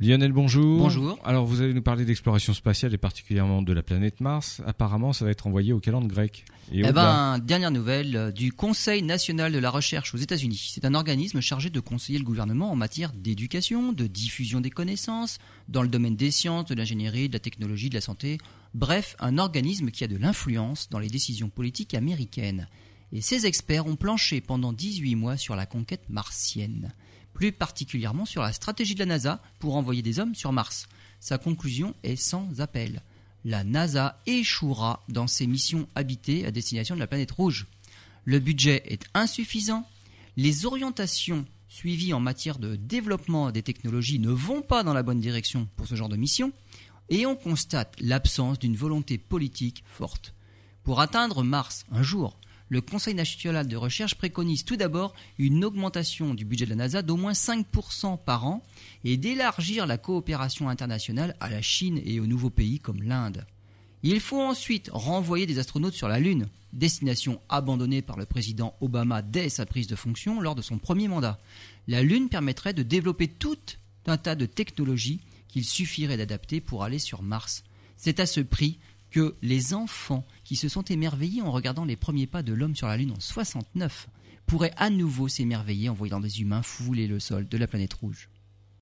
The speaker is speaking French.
Lionel, bonjour. Bonjour. Alors, vous allez nous parler d'exploration spatiale et particulièrement de la planète Mars. Apparemment, ça va être envoyé au calendrier grec. Et eh ben, dernière nouvelle euh, du Conseil national de la recherche aux États-Unis. C'est un organisme chargé de conseiller le gouvernement en matière d'éducation, de diffusion des connaissances, dans le domaine des sciences, de l'ingénierie, de la technologie, de la santé. Bref, un organisme qui a de l'influence dans les décisions politiques américaines. Et ces experts ont planché pendant 18 mois sur la conquête martienne plus particulièrement sur la stratégie de la NASA pour envoyer des hommes sur Mars. Sa conclusion est sans appel. La NASA échouera dans ses missions habitées à destination de la planète rouge. Le budget est insuffisant, les orientations suivies en matière de développement des technologies ne vont pas dans la bonne direction pour ce genre de mission, et on constate l'absence d'une volonté politique forte. Pour atteindre Mars un jour, le Conseil national de recherche préconise tout d'abord une augmentation du budget de la NASA d'au moins 5% par an et d'élargir la coopération internationale à la Chine et aux nouveaux pays comme l'Inde. Il faut ensuite renvoyer des astronautes sur la Lune, destination abandonnée par le président Obama dès sa prise de fonction lors de son premier mandat. La Lune permettrait de développer tout un tas de technologies qu'il suffirait d'adapter pour aller sur Mars. C'est à ce prix que les enfants qui se sont émerveillés en regardant les premiers pas de l'homme sur la Lune en 69 pourraient à nouveau s'émerveiller en voyant des humains fouler le sol de la planète rouge.